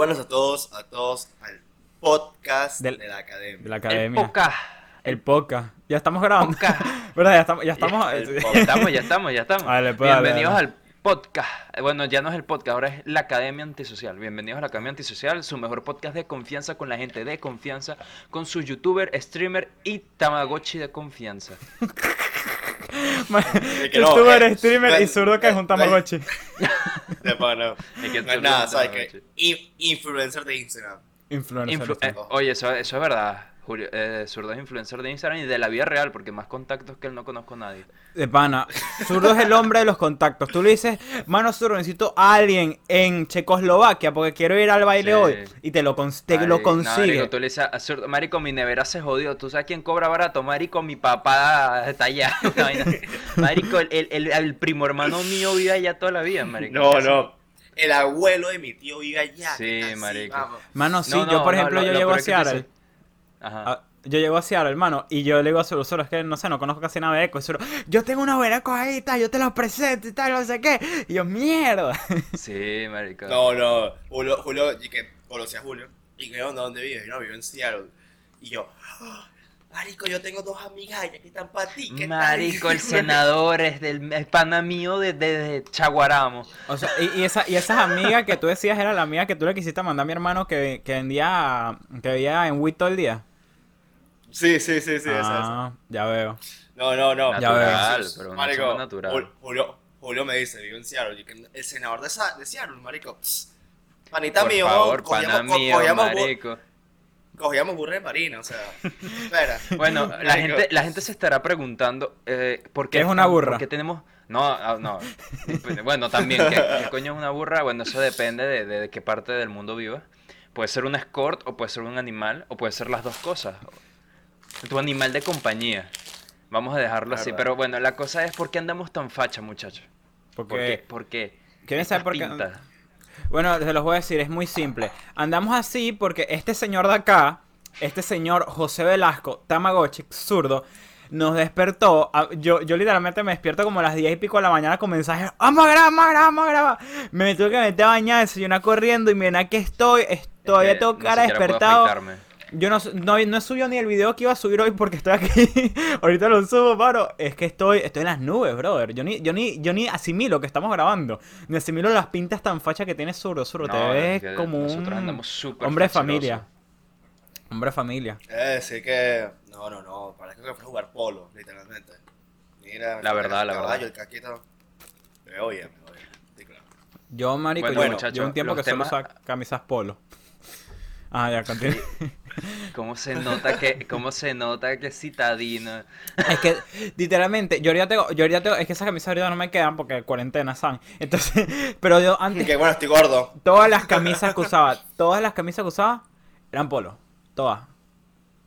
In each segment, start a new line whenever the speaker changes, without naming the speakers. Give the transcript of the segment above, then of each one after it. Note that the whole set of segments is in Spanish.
buenos a todos, a todos al podcast
Del-
de la academia.
De la
El podcast.
El podcast. Ya estamos grabando.
Podcast.
¿Verdad? Ya estamos. Ya estamos
El.
Ya estamos, ya estamos, ya estamos.
Dale, pues,
Bienvenidos
dale.
al podcast. Eh, Bueno, ya no es el podcast, ahora es la Academia Antisocial. Bienvenidos a la Academia Antisocial, su mejor podcast de confianza con la gente de confianza, con su youtuber, streamer y tamagotchi de confianza.
que no,
Youtuber,
eh,
streamer
no,
y zurdo que es un
no,
tamagotchi.
De pana.
Es que
No es nada, ¿sabes qué? In- influencer de Instagram.
Influencer.
Influ- eh, oye, eso, eso es verdad. Julio, eh, Zurdo es influencer de Instagram y de la vida real, porque más contactos que él no conozco a nadie.
De pana. Zurdo es el hombre de los contactos. Tú le dices, mano Zurdo, necesito a alguien en Checoslovaquia porque quiero ir al baile
Sí.
hoy. Y te lo, cons- te lo
Marico, no,
consigue.
marico, tú le dices a Zurdo, marico, mi nevera se jodió. ¿Tú sabes quién cobra barato? Marico, mi papá está allá. Marico, el, el, el- el primo hermano mío vive allá toda la vida, marico.
No, no. El abuelo de mi tío vive allá.
Sí, marico.
vamos.
Mano, sí,
No,
yo
no,
por
no,
ejemplo,
lo-
yo llego a Seattle.
Ajá.
Ah, yo llego a Seattle, hermano, y yo le digo a Zurdo, es que no sé, no conozco casi nada de Eco. Y yo tengo unos veracos ahí tal, yo te los presento y tal, no sé qué. Y yo, mierda.
Sí, marico.
No, no. Julio, Julio, y que conocí a Julio. Y que, ¿dónde, dónde vives? Y no, vivo en Seattle. Y yo, "Ah, Marico, yo tengo dos amigas allá que están para ti. ¿qué tal?"
Marico, el senador es del es pana mío de, de, de Chaguaramo.
O sea, y, y esa, y esas amigas que tú decías era la amiga que tú le quisiste mandar a mi hermano que, que vendía, que veía en Wii todo el día.
Sí, sí, sí, sí, esa, esa.
ah, ya veo.
No, no, no.
Ya veo.
Natural, pero una
Marico,
natural.
Jul- Julio, Julio me dice, vivo en Seattle. el senador de, Sa- de Seattle, marico. pss, Panita
Por
mío,
favor,
cogíamos,
pana
co-
mío,
cogíamos,
marico.
cogíamos burro de marina, o sea. Espera.
Bueno, la gente, la gente se estará preguntando eh, por qué
¿Qué es una burra?
¿Por qué tenemos no, ah, no. Bueno, también ¿qué, qué coño es una burra? Bueno, eso depende de, de, de qué parte del mundo vivas. Puede ser un escort o puede ser un animal o puede ser las dos cosas. Tu animal de compañía. Vamos a dejarlo así,
Verdad.
pero bueno, la cosa es por qué andamos tan facha, muchachos. ¿Por qué?
Porque,
¿Por qué?
¿quieren saber por qué? Bueno, se los voy a decir, es muy simple. Andamos así porque este señor de acá, este señor José Velasco, Tamagotchi, zurdo, nos despertó. yo, yo literalmente me despierto como a las 10 y pico de la mañana con mensajes. ¡Vamos a grabar, vamos a grabar, vamos a grabar! Me tuve que meter a bañar, desayunar corriendo y miren aquí estoy. Estoy,
Es
ya
que
tengo cara
puedo
despertado. Yo no, su- no, no he subido ni el video que iba a subir hoy porque estoy aquí. Ahorita lo subo, paro. Es que estoy, estoy en las nubes, brother. Yo ni, yo ni, yo ni asimilo que estamos grabando. Ni asimilo las pintas tan fachas que tiene Zurdo. Zurdo, te ves
es que
como
nosotros
un
andamos súper
hombre de familia. Hombre de familia.
Es decir que. No, no, no. Parece que fue jugar polo, literalmente. Mira,
La verdad, la verdad.
el caquito. Me oye, me oye. Sí, claro.
Yo, marico,
Bueno,
yo, yo un tiempo que
temas-
solo usaba camisas polo. Ah, ya, continúa.
¿Cómo se nota que, cómo se nota que es citadino?
Es que, literalmente, yo ahorita tengo, yo ahorita tengo, es que esas camisas ahorita no me quedan porque cuarentena, ¿saben? Entonces, pero yo
Y
antes,
que bueno, estoy gordo.
todas las camisas que usaba, todas las camisas que usaba eran polo. Todas.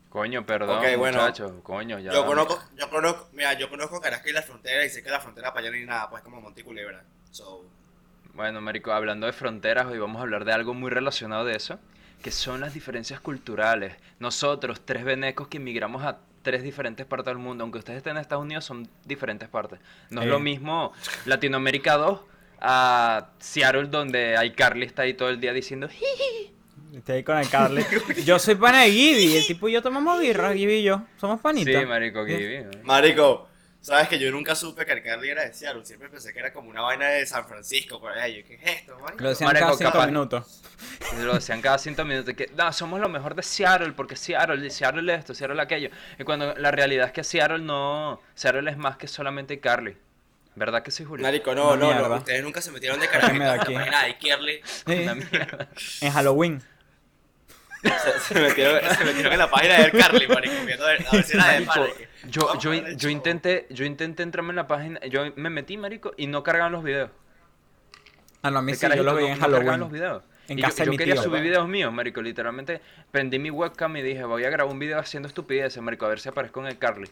Coño, perdón,
Ok, bueno.
muchacho, coño, ya.
Yo conozco, yo conozco, mira, yo conozco Carasca y la frontera y sé que la frontera para allá no hay nada, pues como Monticulebra. So,
Bueno, marico, hablando de fronteras, hoy vamos a hablar de algo muy relacionado de eso, que son las diferencias culturales. Nosotros, tres venecos que emigramos a tres diferentes partes del mundo, aunque ustedes estén en Estados Unidos, son diferentes partes. No es
Eh.
lo mismo Latinoamérica 2 a Seattle, donde hay Carly está ahí todo el día diciendo, "Jiji".
Estoy ahí con el Carly. Yo soy pana de Gibby. El tipo y yo tomamos birra, Gibby y yo. Somos panitas.
Sí, marico, Gibby.
Marico, sabes que yo nunca supe que el Carly era de Seattle, siempre pensé que era como una vaina de San Francisco, por allá. Yo, ¿qué es esto, marico?
Lo decían
Marico,
cada cinco
capaz-
minutos.
Lo decían cada cinco minutos que no, somos lo mejor de Seattle porque Seattle, Seattle esto, Seattle aquello. Y cuando la realidad es que Seattle no, Seattle es más que solamente Carly. ¿Verdad que sí, Julio?
Marico, no, no, no, ustedes nunca se metieron de en
aquí.
la página de Carly.
Sí, en Halloween.
Se, se metieron, se metieron en la página de Carly, marico, viendo a ver, a ver si era de
Marico,
pana.
yo, yo, yo intenté, yo intenté entrarme en la página, yo me metí, marico, y no cargaban los videos.
A no, a mí sí, yo lo vi
no-
en
no cargaban
Halloween.
los videos.
En
Y
casa de
yo
mi
quería
tío.
subir videos míos, marico, literalmente prendí mi webcam y dije, voy a grabar un video haciendo estupideces, marico, a ver si aparezco en el Carly.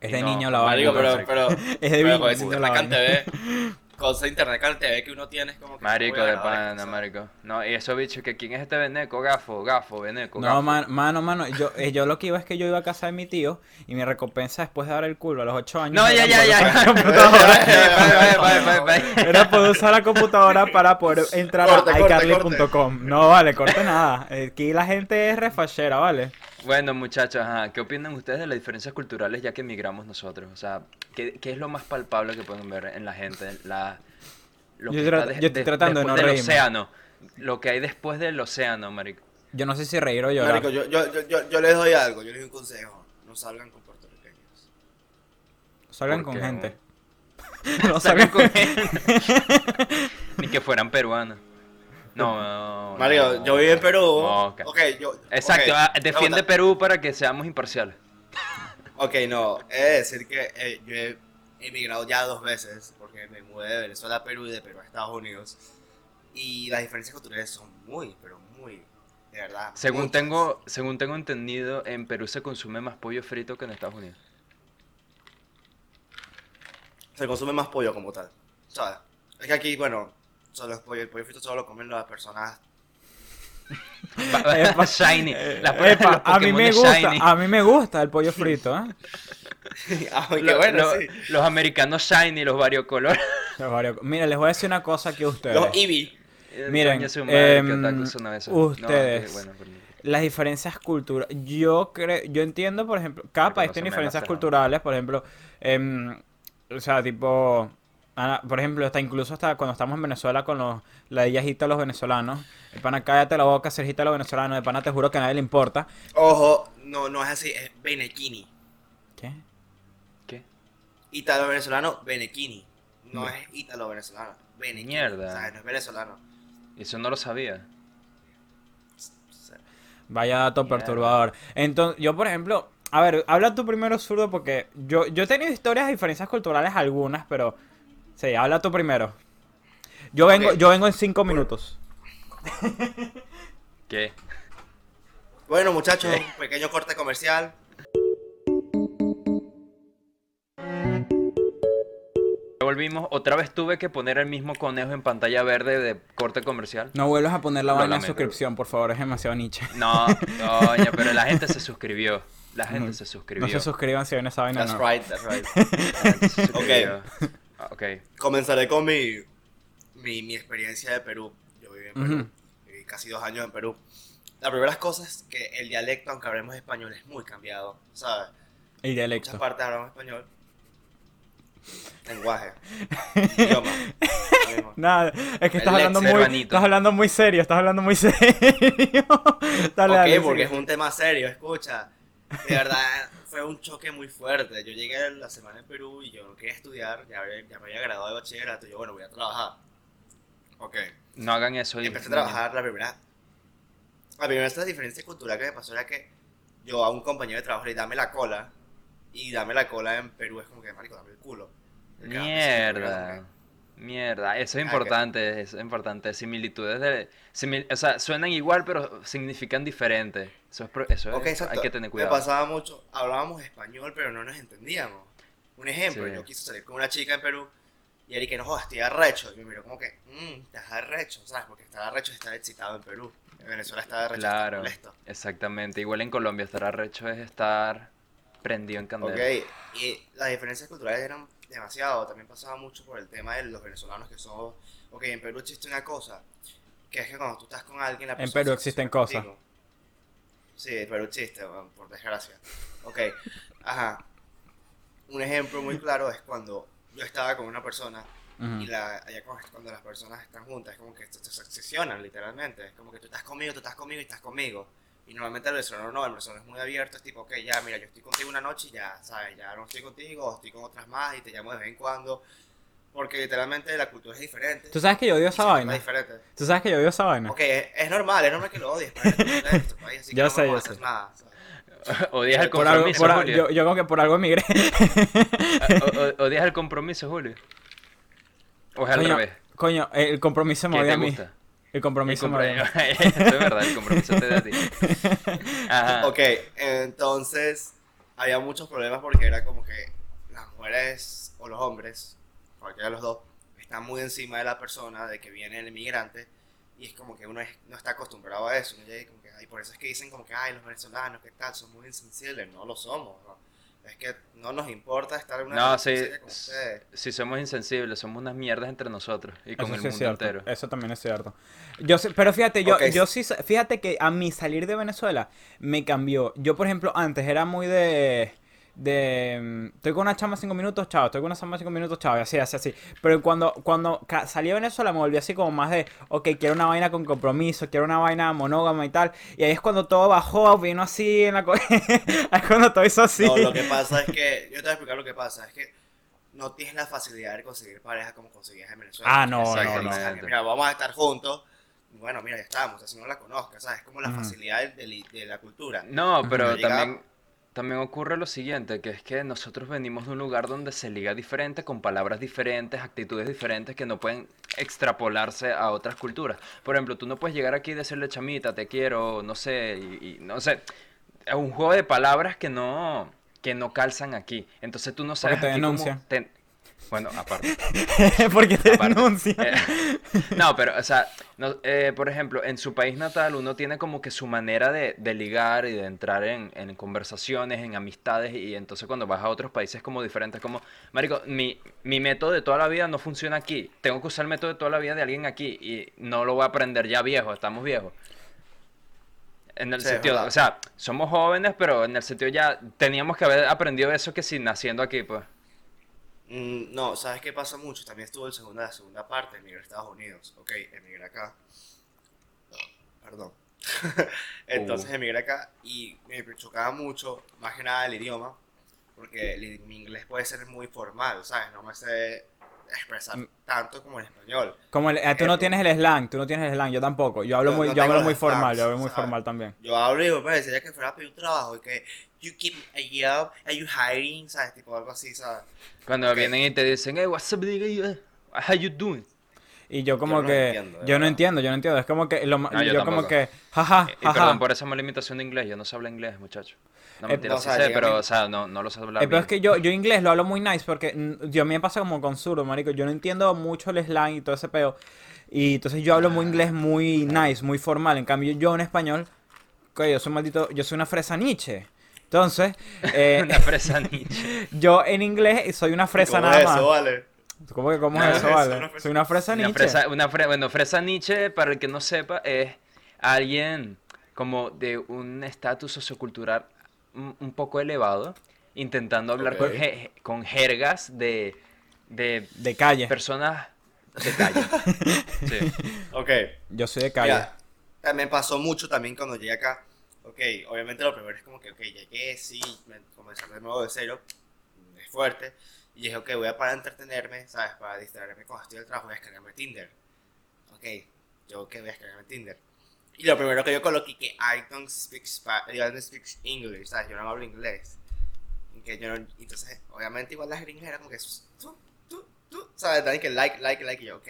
Es de
no,
niño la
Marico,
vaina.
pero, pero,
Es de
ese
la vaina.
Cosa de internet con TV que uno tiene es como que...
Marico de pana, marico. No, y eso bicho, que quién es este veneco, gafo, gafo, veneco,
No,
gafo.
man- mano, mano, yo, eh, yo lo que iba es que yo iba a casa de mi tío y mi recompensa después de dar el culo a los 8 años
No, ya, ya, ya.
Era poder usar la computadora para poder entrar
Corte,
a iCarly.com. No, vale, corte nada. Aquí la gente es refachera, ¿vale?
Bueno, muchachos, ajá, ¿qué opinan ustedes de las diferencias culturales ya que emigramos nosotros? O sea, ¿qué, qué es lo más palpable que pueden ver en la gente? La, lo
Yo
que
tra-
de-
yo estoy
de-
tratando de
después
no
del
reírme.
océano. Lo que hay después del océano, marico.
Yo no sé si reír o llorar.
Marico, yo, yo, yo, yo, yo les doy algo, yo les doy un consejo. No salgan con puertorriqueños.
Salgan
¿Por
con
qué?
gente. no
Salgan
salgan
con gente. Ni que fueran peruanos. No, no.
Marico,
no.
yo viví en Perú.
No, ok.
Ok, yo...
Exacto, ah, defiende. Perú para que seamos imparciales.
Ok, no, de decir que eh, yo he emigrado ya dos veces, porque me mudé de Venezuela a Perú y de Perú a Estados Unidos. Y las diferencias culturales son muy, pero muy, de verdad.
Según
muchas.
tengo, según tengo entendido, en Perú se consume más pollo frito que en Estados Unidos.
Se consume más pollo como tal, ¿sabes? Es que aquí, bueno, solo el pollo frito solo lo comen las personas.
Epa.
shiny. Las
Epa,
los
a mí me gusta,
shiny.
a mí me gusta el pollo frito, ¿eh?
qué
Lo-
bueno,
lo-
sí.
Los americanos shiny, los variocolor.
Los varios- Mira, les voy a decir una cosa aquí a ustedes.
Los Eevee.
Miren,
su madre,
em, ustedes.
No, bueno, perdón.
Las diferencias culturales. Yo creo, yo entiendo, por ejemplo, cada país tiene diferencias culturales, por ejemplo, em, o sea, tipo, ah, por ejemplo, hasta incluso hasta cuando estamos en Venezuela con los, la de los venezolanos, el pana cállate la boca, Sergita los venezolanos, el pana te juro que a nadie le importa.
Ojo, no, no es así, es Benequini.
¿Qué?
¿Qué?
Ítalo venezolano, Benequini. No es ítalo venezolano, Benequini.
Mierda.
O sea, no es venezolano.
Eso no lo sabía.
Vaya dato
Mierda.
perturbador. Entonces, yo por ejemplo, a ver, habla tú primero, zurdo, porque yo, yo he tenido historias de diferencias culturales algunas, pero sí, habla tú primero. Yo vengo, yo vengo en cinco minutos.
¿Qué?
Bueno, muchachos, un pequeño corte comercial.
Volvimos, otra vez tuve que poner el mismo conejo en pantalla verde de corte comercial.
No vuelvas a poner la
Lo
vaina de suscripción, por favor, es demasiado niche.
No, coño, pero la gente se suscribió. La gente
No,
se
No
suscribió.
se suscriban si ven esa vaina.
That's
no.
right, that's right.
La gente se suscribió. Ok.
Comenzaré con mi, mi, mi experiencia de Perú. Yo viví en Perú,
Ujú.
viví casi dos años en Perú. La primera cosa es que el dialecto, aunque hablemos español, es muy cambiado, ¿sabes?
El
En muchas
dialecto.
partes hablamos español. Lenguaje. Idioma.
Nada, es que estás hablando muy, estás hablando muy serio, estás hablando muy serio. dale,
ok,
dale,
porque
sigue.
es un tema serio, escucha. De verdad, fue un choque muy fuerte. Yo llegué la semana en Perú y yo no quería estudiar, ya, me había graduado de bachillerato. Y yo, bueno, voy a trabajar. Ok.
No hagan eso.
Y empecé a trabajar la primera. La primera esta diferencia cultural que me pasó era que yo a un compañero de trabajo le dame la cola. Y dame la cola en Perú es como que, marico, dame el culo.
Mierda. Mierda, eso es
Ah,
importante, eso es importante. Similitudes de. simil- o sea, suenan igual, pero significan diferente. Eso es. Eso es
Ok, exacto.
hay que tener
Me
cuidado.
pasaba mucho, hablábamos español, pero no nos entendíamos. Un ejemplo,
Sí.
yo quise salir con una chica en Perú y él que no jodas, estoy arrecho. Y me miró como que, mmm, estás arrecho, ¿sabes? Porque estar arrecho es estar excitado en Perú. En Venezuela estar arrecho es estar
Claro,
molesto.
exactamente. Igual en Colombia estar arrecho es estar prendido en candela.
Ok, y las diferencias culturales eran demasiado. También pasaba mucho por el tema de los venezolanos que son. Ok, en Perú existe una cosa, que es que cuando tú estás con alguien, la
En
persona
Perú
se
existen cosas.
contigo. Sí, en Perú existe, bueno, por desgracia. Ok, ajá. Un ejemplo muy claro es cuando yo estaba con una persona y la, allá cuando, las personas están juntas es como que se, se obsesionan literalmente. Es como que tú estás conmigo, tú estás conmigo y estás conmigo. Y normalmente el venezolano no, el venezolano es muy abierto, es tipo, ok, ya, mira, yo estoy contigo una noche y ya, ¿sabes? Ya no estoy contigo, o estoy con otras más y te llamo de vez en cuando. Porque literalmente la cultura es diferente.
Tú sabes que yo odio esa vaina.
diferente.
Tú sabes que yo odio esa vaina.
Ok, es, es normal, es normal que lo odies, pero es nuestro país, así que
Yo
no
sé, yo
hacer
sé.
nada.
¿Odias el
Por algo,
compromiso,
por
Julio?
yo, yo como que por algo emigré.
O- o- ¿Odias el compromiso, Julio? ¿O es al
coño,
revés?
coño, el compromiso me
¿Qué
odia a mí.
gusta?
El
El
compromiso me odia a mí.
compro- Eso es verdad, el compromiso te da a ti. Ajá.
Ok, entonces había muchos problemas porque era como que las mujeres o los hombres, cualquiera de los dos, está muy encima de la persona, de que viene el inmigrante, y es como que uno es- no está acostumbrado a eso. ¿no? Y como que, ay, por eso es que dicen como que, ay, los venezolanos, ¿qué tal? Son muy insensibles. No lo somos, ¿no? Es que no nos importa estar en una
No, sí,
como ustedes.
si somos insensibles, somos unas mierdas entre nosotros y con
Eso
el
sí es
mundo
cierto.
entero.
Eso también es cierto. Yo sé- pero fíjate, yo, yo sí, fíjate que a mí salir de Venezuela me cambió. Yo, por ejemplo, antes era muy de, de, mm, estoy con una chama cinco minutos, chao, estoy con una chama cinco minutos, chao, y así, así, así. Pero cuando, cuando salí de Venezuela me volví así como más de, ok, quiero una vaina con compromiso, quiero una vaina monógama y tal. Y ahí es cuando todo bajó, vino así en la... co- ahí es cuando todo hizo así.
No, lo que pasa es que, yo te voy a explicar lo que pasa, es que no tienes la facilidad de conseguir pareja como conseguías en Venezuela.
Ah, no,
no, no.
dices, "Ah, Mira, vamos a estar juntos. Bueno, mira, ya estamos, así no la conozcas, ¿sabes? Es como la facilidad de, de- de la cultura.
No, pero también, también ocurre lo siguiente, que es que nosotros venimos de un lugar donde se liga diferente, con palabras diferentes, actitudes diferentes que no pueden extrapolarse a otras culturas. Por ejemplo, tú no puedes llegar aquí y decirle chamita, te quiero, no sé, y, y no sé, es un juego de palabras que no, que no calzan aquí. Entonces tú no sabes
te
aquí cómo
denuncian.
te- Bueno, aparte.
Porque te
Aparte,
denuncian.
eh, no, pero, o sea, no, eh, por ejemplo, en su país natal uno tiene como que su manera de, de ligar y de entrar en, en conversaciones, en amistades, y entonces cuando vas a otros países es como diferente, es como, marico, mi, mi método de toda la vida no funciona aquí, tengo que usar el método de toda la vida de alguien aquí, y no lo voy a aprender ya viejo, estamos viejos. En el
Sí,
sentido, o sea, somos jóvenes, pero en el sentido ya teníamos que haber aprendido eso que si naciendo aquí, pues.
Mm, no, ¿sabes qué pasa mucho? También estuvo en segunda, la segunda parte, emigré a Estados Unidos. Ok, emigré acá. Perdón. Entonces
Uh.
emigré acá y me chocaba mucho, más que nada el idioma, porque el- mi inglés puede ser muy formal, ¿sabes? No me sé expresar tanto como en español.
Como el- eh, tú no tienes el slang, tú no tienes el slang, yo tampoco. Yo hablo
No-
muy,
no
yo hablo muy formal,
slangs,
yo hablo muy
¿sabes?
formal también.
Yo hablo y me parecería que fuera a pedir un trabajo y que you keep a job, are you hiring, ¿sabes? Tipo algo así, ¿sabes?
Cuando
Ok.
vienen y te dicen, hey, what's up, nigga? How you doing?
Y yo como
no
que,
entiendo,
yo no
verdad.
entiendo, yo no entiendo. Es como que, lo,
Ah, yo
yo, como que, jaja,
Y
jaja.
perdón por esa mala imitación de inglés, yo no sé hablar inglés, muchacho. No,
Eh,
mentira,
no,
sí sé, pero, o sea, no, no lo sé hablar
Eh, pero es
bien.
que yo, yo inglés lo hablo muy nice porque yo a mí me pasa como con zurdo, marico. Yo no entiendo mucho el slang y todo ese peo. Y entonces yo hablo muy inglés muy nice, muy formal. En cambio yo en español, que yo soy un maldito, yo soy una fresa Nietzsche. Entonces, eh,
Una fresa Nietzsche.
yo en inglés soy una fresa
¿Cómo
nada
es eso,
más.
vale?
¿Cómo que cómo
No,
es eso,
es
vale?
una fresa-
Soy una fresa
Una
Nietzsche.
fresa, una fre- bueno, fresa Nietzsche, para el que no sepa, es alguien como de un estatus sociocultural un, un poco elevado, intentando hablar con,
Ok.
je- con jergas de, de
De calle.
personas de calle. Sí.
Ok.
Yo soy de calle.
Mira, también pasó mucho también cuando llegué acá. Ok, obviamente lo primero es como que, ok, llegué, sí, me- comenzar de nuevo de cero, es fuerte. Y dije, ok, voy a para entretenerme, ¿sabes? Para distraerme cuando estoy en el trabajo, voy a descargarme Tinder. Ok, yo, ok, voy a descargarme Tinder. Y lo primero que yo coloqué que I don't speak, I don't speak English, ¿sabes? Yo no hablo inglés. Que yo no- entonces, obviamente, igual las gringas eran como que, tú, tú, tú, ¿sabes? También que like, like, like, y yo, ok.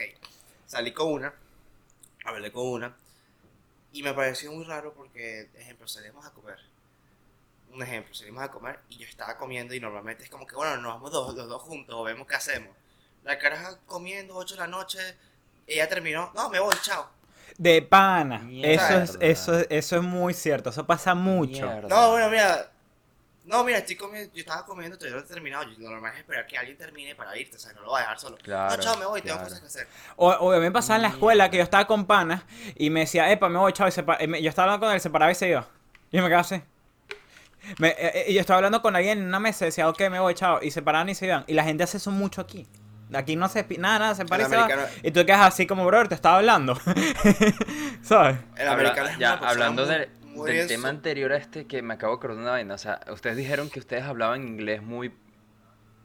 Salí con una, hablé con una, y me pareció muy raro porque, ejemplo, salimos a comer. Un ejemplo, salimos a comer y yo estaba comiendo y normalmente es como que, bueno, nos vamos dos, los dos juntos o vemos qué hacemos. La caraja comiendo 8 de la noche, ella terminó, no, me voy, chao.
De pana.
Mierda.
Eso es, eso, es- eso es muy cierto. Eso pasa mucho.
Mierda.
No, bueno, mira, no, mira, estoy comiendo, yo estaba comiendo, todavía no he terminado. Yo, lo normal es esperar que alguien termine para irte, o sea, no lo voy a dejar solo.
Claro,
no, chao, me voy, tengo
claro.
cosas que hacer.
O, o a mí me pasaba en la escuela que yo estaba con panas y me decía, epa, me voy, chao. Y se pa- y me- yo estaba hablando con él, se paraba y se iba. Y yo me quedaba así. Me, eh, eh, y yo estaba hablando con alguien en una mesa y decía, ok, me voy, chao. Y se paraban y se iban. Y la gente hace eso mucho aquí. Aquí no se nada, nada, se para y se va. Y tú quedas así como, brother, te estaba hablando. ¿Sabes?
El
Habla-
americano es
ya, hablando
muy-
de-
muy
del tema anterior a este que me acabo de acordar de una vaina, o sea, ustedes dijeron que ustedes hablaban inglés muy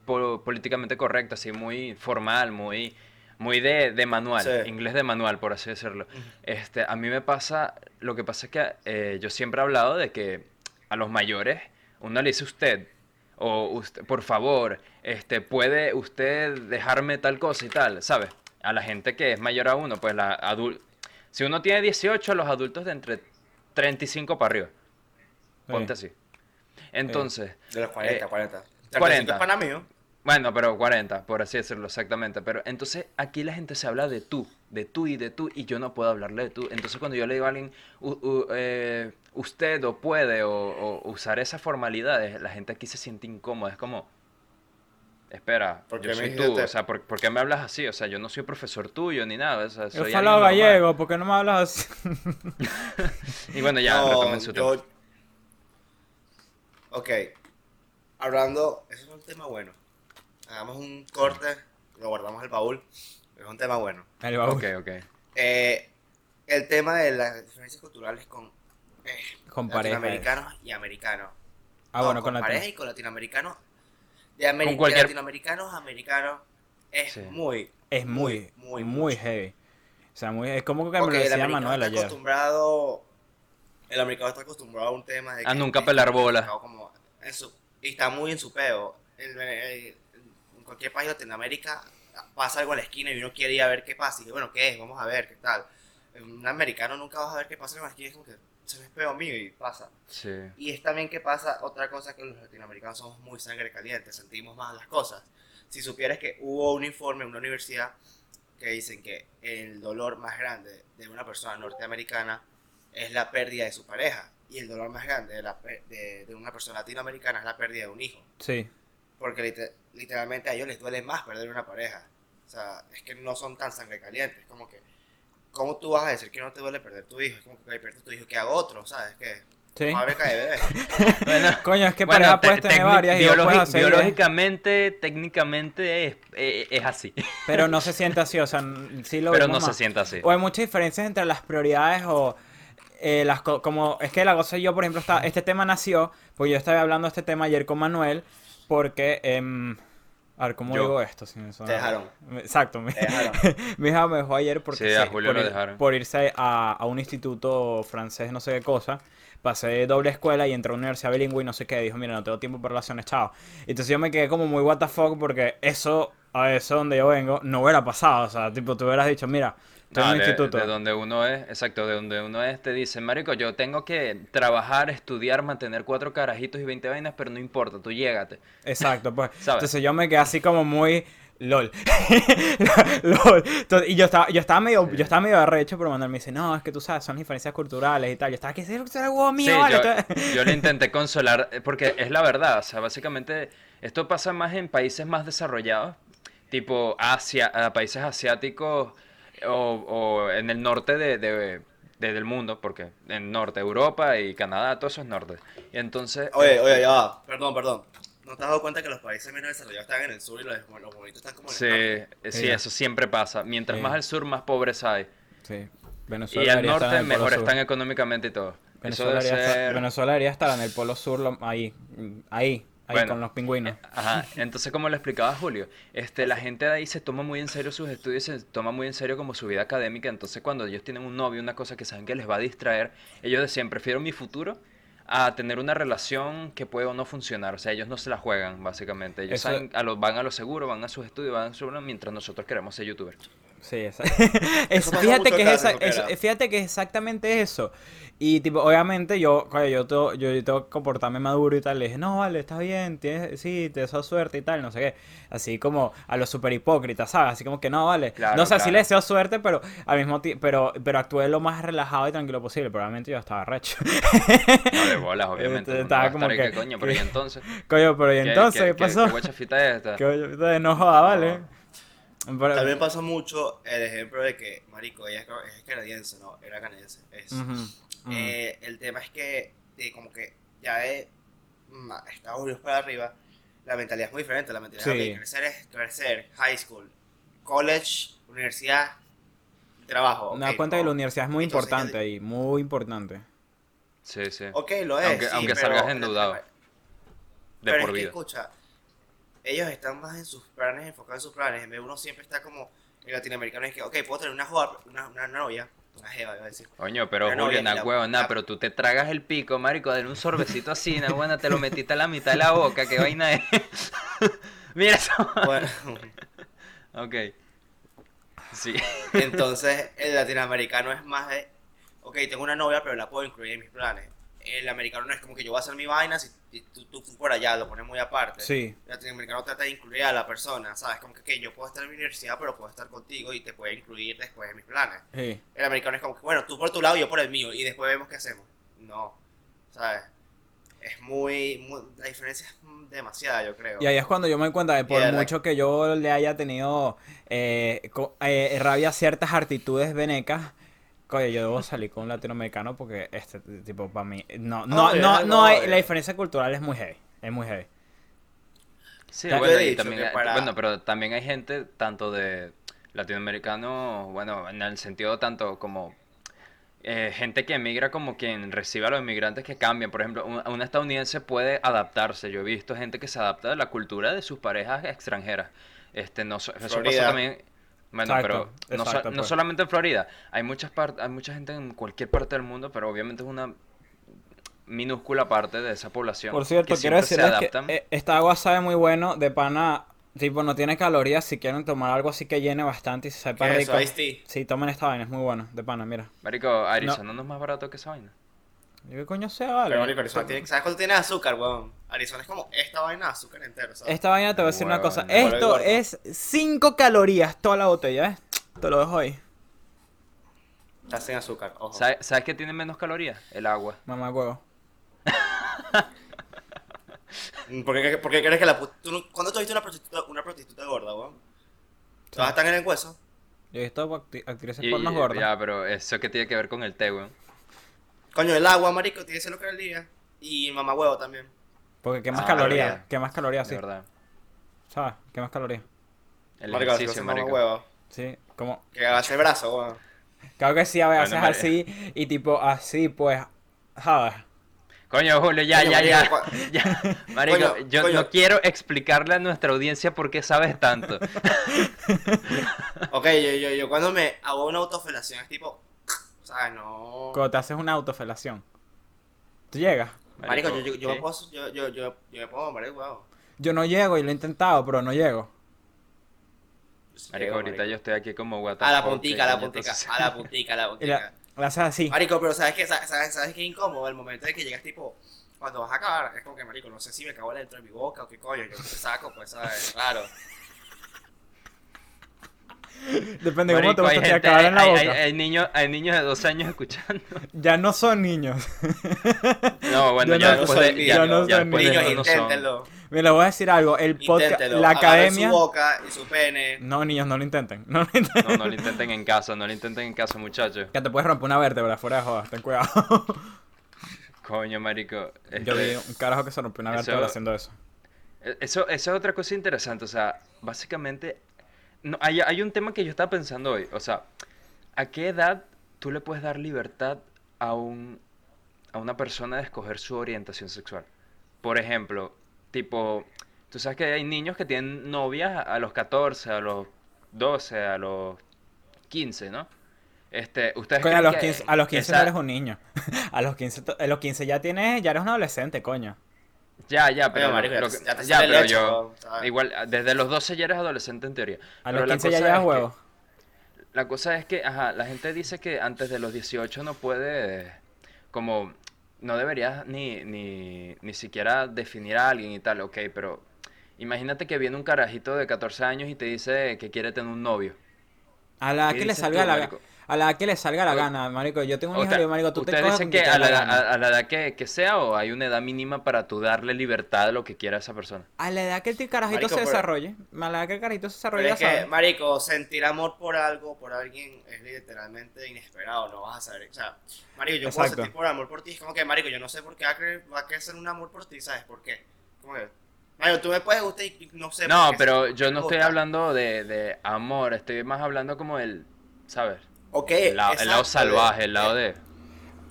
po- políticamente correcto, así muy formal, muy muy de, de manual,
Sí.
inglés de manual, por así decirlo. Este, a mí me pasa, lo que pasa es que eh, yo siempre he hablado de que a los mayores uno le dice usted o usted, por favor, este, puede usted dejarme tal cosa y tal, ¿sabes? A la gente que es mayor a uno, pues la adul si uno tiene 18, los adultos de entre 35 para arriba. Ponte así. Entonces,
De los 40,
Eh,
40.
40.
es pana mío.
Bueno, pero 40, por así decirlo, exactamente. Pero entonces aquí la gente se habla de tú, de tú y de tú, y yo no puedo hablarle de tú. Entonces cuando yo le digo a alguien, "U- u- eh, usted o puede, o, o usar esas formalidades, la gente aquí se siente incómoda. Es como, espera,
¿Por qué
yo
me
soy tú,
te-
o sea, ¿por, por qué me hablas así? O sea, yo no soy profesor tuyo ni nada, o sea,
Yo
soy alguien
falo
normal".
gallego, ¿por qué no me hablas así?
Y bueno, ya,
No,
retomen su tema.
yo- Ok. Hablando, eso es un tema bueno. Hagamos un corte, lo guardamos el baúl. Es un tema bueno.
El baúl.
Ok, ok.
Eh, el tema de las diferencias culturales con, eh,
Con pareja.
latinoamericanos y americanos.
Ah,
No,
bueno,
con,
con
pareja y con latinoamericanos. De, ameri-
Con
de
cualquier-
latinoamericanos a americanos es
Sí.
muy,
Es muy, muy, muy heavy. O sea, muy, es como que me lo
el
decía Manuel
está
ayer.
acostumbrado. El americano está acostumbrado a un tema de
A
que-
nunca pelar bola.
como en su- y está muy en su peo. El- el- cualquier país de Latinoamérica pasa algo a la esquina y uno quiere ir a ver qué pasa. Y bueno, ¿qué es? Vamos a ver qué tal. Un americano nunca vas a ver qué pasa en la esquina. Es como que se me es peo mío y pasa.
Sí.
Y es también que pasa otra cosa que los latinoamericanos somos muy sangre caliente, sentimos más las cosas. Si supieras que hubo un informe en una universidad que dicen que el dolor más grande de una persona norteamericana es la pérdida de su pareja y el dolor más grande de, la pe- de, de una persona latinoamericana es la pérdida de un hijo.
Sí.
Porque lite- literalmente a ellos les duele más perder una pareja. O sea, es que no son tan sangre calientes. Como que, ¿cómo tú vas a decir que no te duele perder tu hijo? Es como que "Ay, pierdes tu hijo, que haga otro? ¿Sabes? Que
Sí.
Bueno,
Coño, es que
Bueno,
pareja puedes tener varias y hacer
biológicamente, técnicamente es, eh, es así.
pero no se siente así, o sea, sí lo
Pero no se
más.
sienta así.
O hay muchas diferencias entre las prioridades o eh, las co- como es que la cosa yo por ejemplo está este tema nació porque yo estaba hablando de este tema ayer con Manuel porque em, a ver cómo
Yo.
digo esto sin eso
Te dejaron.
exacto mi,
Te dejaron.
mi hija me dejó ayer porque
Sí, a Julio
por,
lo
ir-
dejaron.
por irse a, a un instituto francés no sé qué cosa pasé doble escuela y entré a una universidad bilingüe y no sé qué dijo mira no tengo tiempo para relaciones chao entonces yo me quedé como muy what the fuck porque eso a eso donde yo vengo no hubiera pasado o sea tipo tú hubieras dicho mira
No, de,
instituto
de donde uno es, exacto, de donde uno es, te dicen, Marico, yo tengo que trabajar, estudiar, mantener cuatro carajitos y 20 vainas, pero no importa, tú llégate.
Exacto, pues.
¿Sabes?
Entonces yo me quedé así como muy LOL. LOL. Entonces, y yo estaba, yo estaba medio, yo estaba medio arrecho, pero Manuel me dice, no, es que tú sabes, son diferencias culturales y tal. Yo estaba que ser huevo mío,
Sí,
vale.
yo, yo le intenté consolar, eh, porque es la verdad, o sea, básicamente esto pasa más en países más desarrollados, tipo Asia, países asiáticos o, o en el norte de, de- de- del mundo, porque en norte, Europa y Canadá, todo eso es norte. Y entonces,
Oye, oye, ya va. Perdón, perdón. ¿No te has dado cuenta que los países menos desarrollados están en el sur y los, los bonitos están como en
sí,
el norte?
eh, sí,
Sí.
eso siempre pasa. Mientras
Sí.
más al sur, más pobres hay.
Sí.
Y
Venezuela
al
debería estar
norte, mejor
Sur.
están económicamente y todo.
Venezuela
debe
debería, estar. Venezuela debería estar en el polo sur, lo- ahí, ahí, ahí
Bueno,
con los pingüinos.
Ajá, entonces como lo explicaba Julio, este, la gente de ahí se toma muy en serio sus estudios, se toma muy en serio como su vida académica, entonces cuando ellos tienen un novio, una cosa que saben que les va a distraer, ellos decían, prefiero mi futuro a tener una relación que puede o no funcionar, o sea, ellos no se la juegan, básicamente, ellos
Eso-
saben, a lo, van a lo seguro, van a sus estudios, van a su mientras nosotros queremos ser youtubers.
Sí, esa- es- fíjate, que es esa- fíjate que es exactamente eso. Y tipo, obviamente yo, coño, yo, tengo, yo, yo tengo que comportarme maduro y tal. Le dije, no, vale, estás bien, tienes, sí, te deseo suerte y tal, no sé qué. Así como a los super hipócritas, ¿sabes? Así como que no, vale.
Claro,
no sé, sí
claro.
le deseo suerte, pero al mismo tiempo, pero, pero actué lo más relajado y tranquilo posible. Probablemente yo estaba recho.
No de bolas, obviamente.
Este, estaba como que-
coño, pero ¿y entonces?
coño, pero ¿y
¿Qué-
entonces qué,
qué-
pasó?
¿Qué guachafita es esta?
Que entonces no joda, vale. Pero-
También pasa mucho el ejemplo de que, marico, ella es, es canadiense, ¿no? Era canadiense. Es. Eh, el tema es que, de como que ya de Estados Unidos para arriba, la mentalidad es muy diferente. La mentalidad
Sí.
de crecer es crecer, high school, college, universidad, trabajo.
Me da
ok,
cuenta que
no.
la universidad es muy
Entonces,
importante ahí, muy importante.
Sí, sí.
Ok, lo es.
Aunque-
sí,
aunque
pero-
salgas endeudado. De
pero
por
es que, escucha, ellos están más en sus planes, enfocados en sus planes. En vez de uno siempre está como el latinoamericano es que, ok, puedo tener una, joda- una, una novia, una jeva, iba a decir.
Coño, pero
no,
Julio,
bien,
na
la-
pero tú te tragas el pico, marico, dale un sorbecito así, na buena, te lo metiste a la mitad de la boca, qué vaina es. Mira eso.
Bueno,
Ok. Sí.
entonces el latinoamericano es más de, ok, tengo una novia, pero la puedo incluir en mis planes. El americano no es como que yo voy a hacer mi vaina si tú, tú, tú por allá lo pones muy aparte.
Sí.
El latinoamericano trata de incluir a la persona, ¿sabes? Como que, que yo puedo estar en mi universidad, pero puedo estar contigo y te puedo incluir después en mis planes.
Sí.
El americano es como que, bueno, tú por tu lado y yo por el mío, y después vemos qué hacemos. No, ¿sabes? Es muy, muy- La diferencia es demasiada, yo creo.
Y ahí es cuando yo me doy cuenta de por
de
mucho que yo le haya tenido eh, eh, rabia a ciertas actitudes venecas, coño, yo debo salir con un latinoamericano porque este tipo para mí no no
Obvio,
no no hay la diferencia cultural es muy heavy, es muy heavy.
Sí, bueno, y también
que
hay-
para-
bueno, pero también hay gente tanto de latinoamericanos, bueno, en el sentido tanto como eh, gente que emigra como quien recibe a los inmigrantes que cambian. Por ejemplo, un, un estadounidense puede adaptarse. Yo he visto gente que se adapta a la cultura de sus parejas extranjeras. Este, no, so- eso pasa también. Bueno,
Exacto,
pero no, so- no
pues.
solamente en Florida. Hay muchas hay mucha gente en cualquier parte del mundo, pero obviamente es una minúscula parte de esa población.
Por cierto,
que
quiero
siempre se
decirles que
adaptan.
eh, esta agua sabe muy bueno, de pana, tipo no tiene calorías, si quieren tomar algo así que llene bastante y se sepa
¿Qué es
rico.
eso?
Sí, tomen esta vaina, es muy bueno, de pana, mira.
Marico, Arizona no. es más barato que esa vaina.
¿Qué coño sea, vale?
Pero, marico, Arizona tiene- ¿sabes cuánto tiene azúcar, weón? Arizona es como esta vaina de azúcar entero, ¿sabes?
Esta vaina te voy a decir una cosa. Esto es 5 calorías toda la botella, ¿eh? Te lo dejo ahí.
Está sin azúcar, ojo.
¿Sabes, ¿Sabes qué tiene menos calorías? El agua.
Mamá huevo.
¿Por qué, por qué crees que la pu- tú no- ¿Cuándo tú has visto una prostituta, una prostituta gorda, weón? ¿Todas están en el hueso?
Yo he visto actrices pornos gordas.
Ya, pero eso que tiene que ver con el té, weón.
Coño, el agua, marico, tiene que ser lo que era el día. Y mamá huevo también.
Porque qué más
Ah,
calorías.
verdad.
¿Qué más calorías?
De
Sí.
verdad.
¿Sabes? ¿Qué más calorías?
El
marico, si
ejercicio,
mamá
marico.
huevo.
Sí, como.
Que agache el brazo, weón.
Claro que sí, a veces
Bueno,
así y tipo así, pues. ¿Sabes?
Coño, Julio, ya,
Coño,
ya, ya.
marico, cua-
ya. Marico,
Coño,
yo
coño.
no quiero explicarle a nuestra audiencia por qué sabes tanto.
Ok, yo, yo, yo cuando me hago una autofelación es tipo.
Cuando te haces una autofelación. ¿Tú llegas?
Marico, yo, yo, yo, me puedo, yo, yo, yo, yo me puedo morir, huevo.
Yo no llego y lo he intentado, pero no llego.
Sí
Marico,
llego,
ahorita
marico.
yo estoy aquí como guata.
A la puntica, a la puntica, a la puntica, a la puntica.
la, la haces así.
Marico, pero ¿sabes qué? ¿Sabes, sabes, sabes qué incómodo? El momento de que llegas tipo, cuando vas a acabar, es como que, marico, no sé si me cago dentro de mi boca o qué coño, yo te saco, pues, ¿sabes? Claro.
Depende de cómo te gusta acabar en la
hay-
boca.
hay- hay niños, hay niños de dos años escuchando.
Ya no son niños.
No, bueno,
Yo
ya
no
después
soy
de,
niño,
ya,
no niño.
Niños,
son.
inténtenlo.
Mira, voy a decir algo. El podcast, la
Agarren
academia.
su boca y su pene.
No, niños, no lo intenten. No lo intenten.
No, no lo intenten en casa, no lo intenten en casa, muchachos.
Que te puedes romper una vértebra fuera de jodas. Ten cuidado.
Coño, marico.
Yo vi
este,
un carajo que se rompió una
Eso-
vértebra haciendo eso.
E, Eso, eso es otra cosa interesante, o sea, básicamente, no, hay, hay un tema que yo estaba pensando hoy, o sea, ¿a qué edad tú le puedes dar libertad a, un, a una persona de escoger su orientación sexual? Por ejemplo, tipo, tú sabes que hay niños que tienen novias a los 14, a los 12, a los 15, ¿no? Este, ustedes
Coño, a los
que-
15, a los
que
15
esa-
no eres un niño. A los 15, to- a los 15 ya tienes, ya eres un adolescente, coño.
Ya, ya, pero,
Pero, marico, ya
lo
te-
que-
ya te
ya,
sale
pero yo, igual, desde los 12 ya eres adolescente en teoría.
A
Pero
los
la
15 ya llevas huevos.
La cosa es que, ajá, la gente dice que antes de los 18 no puede, como, no deberías ni, ni, ni siquiera definir a alguien y tal, ok, pero imagínate que viene un carajito de 14 años y te dice que quiere tener un novio.
A la
¿Qué
que le salga
tú,
la
marico?
A la que le salga la
O-
gana, marico. Yo tengo un hijo y digo, marico, tú te
¿Ustedes
coges
que a la,
la
a- a la edad que, que sea o hay una edad mínima para tú darle libertad a lo que quiera esa persona?
A la edad que el carajito
Marico,
se
pero-
desarrolle, a la edad que el carajito se desarrolle,
es que,
sabes.
marico, sentir amor por algo, por alguien, es literalmente inesperado, no vas a saber. O sea, marico, yo puedo
Exacto.
sentir por amor por ti, es como que, marico, yo no sé por qué va a, a crecer un amor por ti, ¿sabes por qué? Como que, marico, tú me puedes gustar y no sé
No,
por qué,
pero yo no estoy hablando de, de amor, estoy más hablando como el, ¿sabes?
Ok,
El, lado- el lado
exacto,
salvaje, el lado de...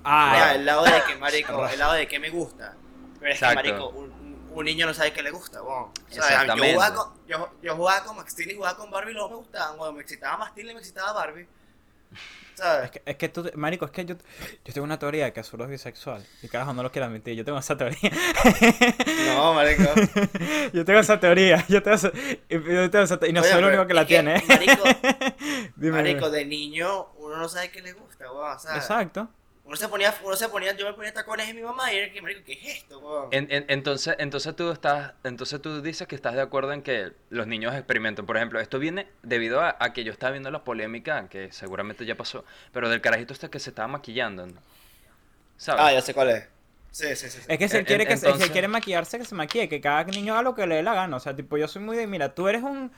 Ya, el lado de que, marico, el lado de que me gusta. Pero es
Exacto.
que, marico, un, un niño no sabe qué le gusta. ¿Sabes? Yo
Exactamente.
jugaba con, yo, yo jugaba con Max Steel y jugaba con Barbie y los dos me gustaban. Me excitaba Max Steel y me excitaba Barbie. ¿Sabes?
Es que, es que tú, marico, es que yo, yo tengo una teoría de que Azuro es bisexual. Y carajo, no lo quiero admitir, yo tengo esa teoría.
No, marico.
yo tengo esa teoría, yo tengo esa, yo tengo esa te- y no
Oye,
soy el único que la tiene.
Marico,
Dime,
marico,
dime.
de niño uno no sabe qué le gusta.
Exacto.
Uno se ponía, uno se ponía, yo me ponía tacones en mi mamá y era que, marico, ¿qué es esto?
En- en- entonces, entonces tú estás, entonces tú dices que estás de acuerdo en que los niños experimenten. Por ejemplo, esto viene debido a, a que yo estaba viendo la polémica, que seguramente ya pasó, pero del carajito este que se estaba maquillando, ¿no? ¿sabes?
Ah, ya sé cuál es. Sí, sí, sí. sí.
Es que si él
En-
quiere, que, se- si él quiere maquillarse, que se maquille, que cada niño haga lo que le dé la gana. O sea, tipo, yo soy muy de, mira, tú eres un,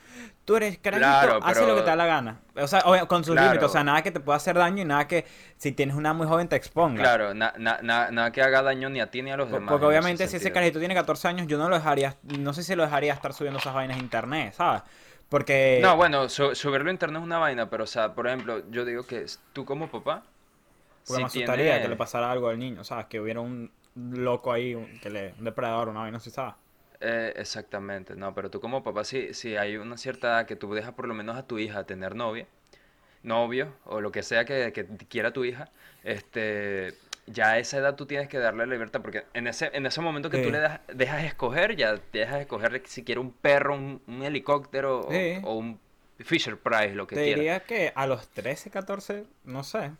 tú eres carajito,
Claro,
haz
pero-
lo que te da la gana. O sea, obvio, con sus
Claro.
límites, o sea, nada que te pueda hacer daño y nada que, si tienes una muy joven, te exponga.
Claro, na- na- na- nada que haga daño ni a ti ni a los demás.
Porque
en
obviamente
ese
si ese carajito tiene 14 años, yo no lo dejaría, no sé si lo dejaría estar subiendo esas vainas a internet, ¿sabes? Porque...
No, bueno, su- subirlo a internet es una vaina, pero, o sea, por ejemplo, yo digo que tú como papá,
Porque
si
me asustaría que le pasara algo al niño, ¿sabes? Que hubiera un loco ahí, un, que le, un depredador, una vaina así, ¿sabes?
Eh, exactamente, no, pero tú como papá, si, si hay una cierta edad que tú dejas por lo menos a tu hija tener novia, novio, o lo que sea que, que quiera tu hija, este, ya a esa edad tú tienes que darle la libertad, porque en ese, en ese momento que tú le das- dejas escoger, ya te dejas escoger si quiere un perro, un, un helicóptero, o,
Sí.
o un Fisher Price, lo que
Te
quiera.
diría que a los 13, 14, no sé.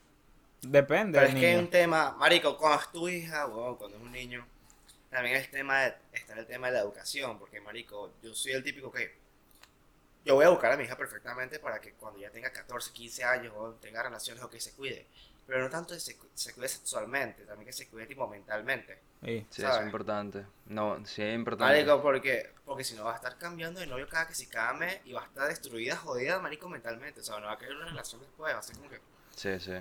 Depende
Pero
del
es que hay
niño.
un tema, marico, cuando es tu hija, weón, cuando es un niño, también el tema de, está el tema de la educación, porque, marico, yo soy el típico que yo voy a buscar a mi hija perfectamente para que cuando ya tenga 14, 15 años, o tenga relaciones o que se cuide, pero no tanto que se, cu- se cuide sexualmente, también que se cuide tipo mentalmente.
Sí.
Sí, eso es importante. No, sí es importante.
Marico, porque, porque si no va a estar cambiando de novio cada que si cada mes y va a estar destruida, jodida, marico, mentalmente, o sea, no va a querer una relación después, va a ser como que...
Sí, sí.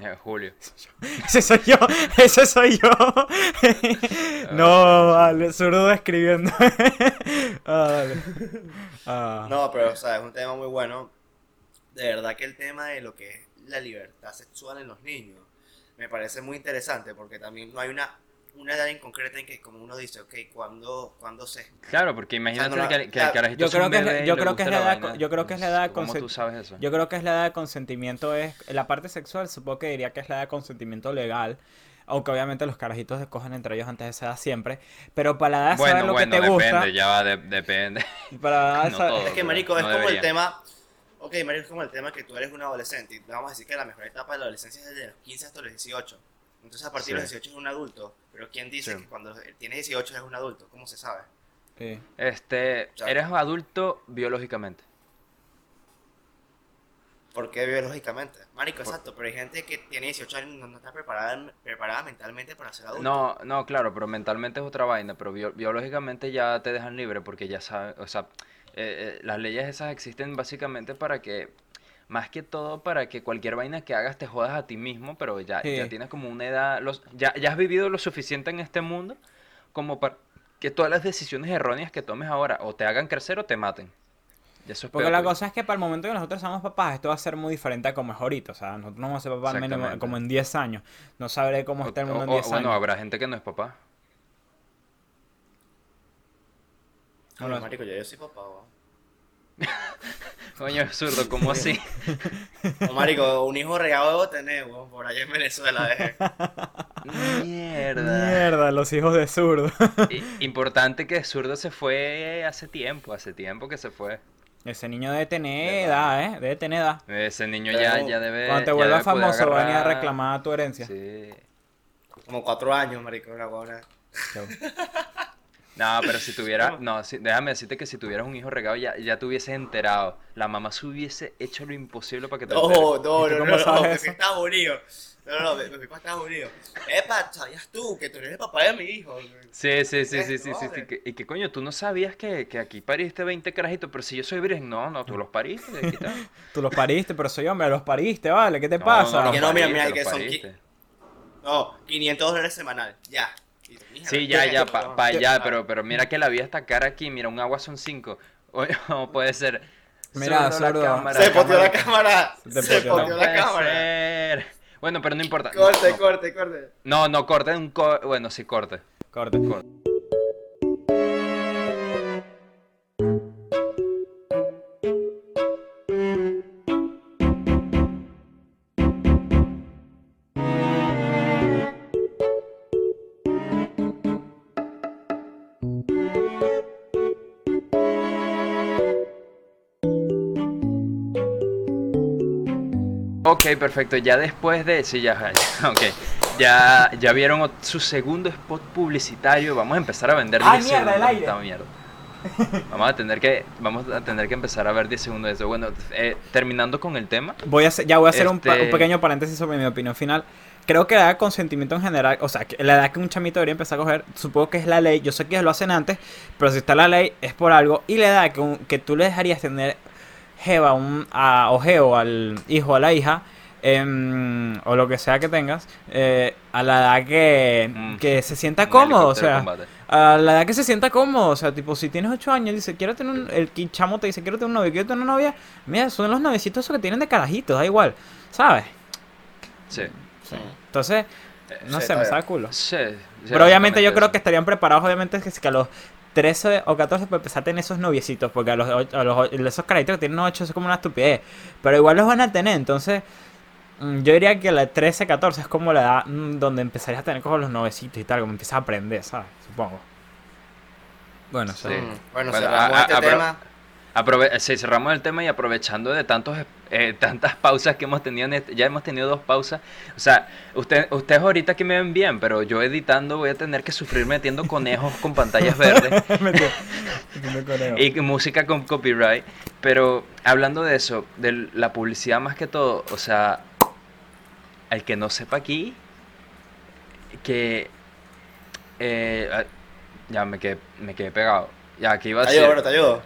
Eh, Julio.
Ese soy yo, ese soy yo. no, vale, zurdo escribiendo. ah. Ah.
No, pero, o sea, es un tema muy bueno. De verdad que el tema de lo que es la libertad sexual en los niños me parece muy interesante porque también no hay una, una edad en concreta en que, como uno dice, ok, ¿cuándo, cuándo se...?
Claro, porque imagínate
no la-
que, que
la-
el carajito
Yo
es un
creo que es la- yo
le
creo que es la edad
vaina.
yo creo que es la edad
¿Cómo
conse-
tú sabes eso?
Yo creo que es la edad de consentimiento, es la parte sexual, supongo que diría que es la edad de consentimiento legal. Aunque obviamente los carajitos se cogen entre ellos antes de esa edad siempre. Pero para la edad saber
Bueno,
lo
bueno,
que te gusta.
depende, ya va, de- depende.
Para la edad de
No
saber-
todo.
Es que, marico, es
no
como el tema... Ok, marico, es como el tema que tú eres un adolescente y vamos a decir que la mejor etapa de la adolescencia es desde los 15 hasta los 18. Entonces, a partir de los
Sí.
18 es un adulto. Pero ¿quién dice
Sí.
que cuando tienes 18 es un adulto? ¿Cómo se sabe?
Sí.
Este, eres adulto biológicamente.
¿Por qué biológicamente? Marico, exacto, pero hay gente que tiene 18 años y no, no está preparada, preparada mentalmente para ser adulto.
No, no, claro, pero mentalmente es otra vaina, pero bio- biológicamente ya te dejan libre porque ya sabes, o sea, eh, eh, las leyes esas existen básicamente para que, más que todo para que cualquier vaina que hagas te jodas a ti mismo, pero ya,
Sí.
ya tienes como una edad, los, ya, ya has vivido lo suficiente en este mundo como para que todas las decisiones erróneas que tomes ahora o te hagan crecer o te maten. Y eso es
Porque
peor
la
todavía.
cosa es que para el momento que nosotros seamos papás, esto va a ser muy diferente a como es ahorita. O sea, nosotros no vamos a ser papás al menos como en 10 años. No sabré cómo
O-
está el mundo en
o-
10
bueno,
años.
habrá gente que no es papá.
No,
Bueno.
marico, yo, yo soy papá, weón.
Coño, absurdo, ¿cómo así?
No, marico, un hijo regado debo tener, weón, por allá en Venezuela. eh.
Mierda.
Mierda, los hijos de zurdo.
I- Importante que Zurdo se fue hace tiempo, hace tiempo que se fue.
Ese niño debe tener
De
edad, ¿eh? Debe tener edad.
Ese niño
Pero
ya, ya debe.
Cuando te vuelvas famoso, van a ir a reclamar tu herencia.
Sí.
Como cuatro años, marico, una buena.
No, pero si tuviera. No, si- déjame decirte que si tuvieras un hijo regado, ya, ya te hubieses enterado. La mamá se hubiese hecho lo imposible para que te
No,
enteres.
no,
¿Y tú
no,
cómo
no, no,
sabes
me fui a Estados Unidos. No, no, me, me fui para Estados Unidos. Epa, ¿sabías tú que tú eres el papá de mi hijo?
Sí, sí, sí, sí, sí, sí,
vale.
sí, que- Y que coño, tú no sabías que, que aquí pariste 20 carajitos, pero si yo soy virgen, no, no, tú los pariste.
Tú los pariste, pero soy hombre, los pariste, ¿vale? ¿Qué te
No,
pasa?
no,
no, mira, mira, que son. No, 500 dólares semanal, ya.
Sí, ya, ya, para allá, pero, pero mira que la vida está cara aquí, mira, un agua son 5. O, puede ser.
Mira,
la cámara,
Se poteó la
cámara.
Se poteó la-
cámara.
ser. Bueno, pero no importa. No,
Corte,
no.
corte, corte.
No, no, corte un co- Bueno, sí, corte.
Corte.
corte. Ok, perfecto. Ya después de. Sí, ya, ya. Ok. ya, ya vieron su segundo spot publicitario. Vamos a empezar a vender
¡Ay,
10
mierda, el
segundos
aire!
esta mierda. Vamos a tener que, vamos a tener que empezar a ver 10 segundos de eso. Bueno, eh, terminando con el tema.
Voy a hacer, ya voy a hacer un,
Este-
un pequeño paréntesis sobre mi opinión final. Creo que la edad de consentimiento en general, o sea, que la edad que un chamito debería empezar a coger, supongo que es la ley. Yo sé que lo hacen antes, pero si está la ley es por algo. Y la edad que, un- que tú le dejarías tener jeva un, a, o geo al hijo o a la hija, em, o lo que sea que tengas, eh, a la edad que,
Mm,
que se sienta cómodo, o sea. A la edad que se sienta cómodo, o sea, tipo, si tienes 8 años, dice, quiero tener un. El chamo te dice, quiero tener un novio, quiero tener una novia. Mira, son los novecitos esos que tienen de carajitos, da igual, ¿sabes?
Sí.
Sí.
Entonces, no
Sí,
sé, me
bien.
culo.
Sí,
Pero obviamente yo creo que estarían preparados, obviamente, que, que a los 13 o 14 para empezar a tener esos noviecitos, porque a los, a los esos carajitos que tienen 8 es como una estupidez. Pero igual los van a tener, entonces. mm, Yo diría que la 13, 14 es como la edad mm, donde empezarías a tener como los novecitos y tal, como empiezas a aprender, ¿sabes? Supongo. Bueno,
Sí.
sí.
Bueno,
Bueno,
cerramos
a-
este
a- pero-
tema.
Aprove- sí, cerramos el tema y aprovechando de tantos eh, tantas pausas que hemos tenido, en este- ya hemos tenido dos pausas. O sea, usted, ustedes ahorita que me ven bien, pero yo editando voy a tener que sufrir metiendo conejos con pantallas verdes y música con copyright. Pero hablando de eso, de la publicidad más que todo, o sea, al que no sepa aquí, que... eh, ah, ya me quedé, me quedé pegado. Ya, que iba a
Te
decir...
ayudo, bro, te ayudo.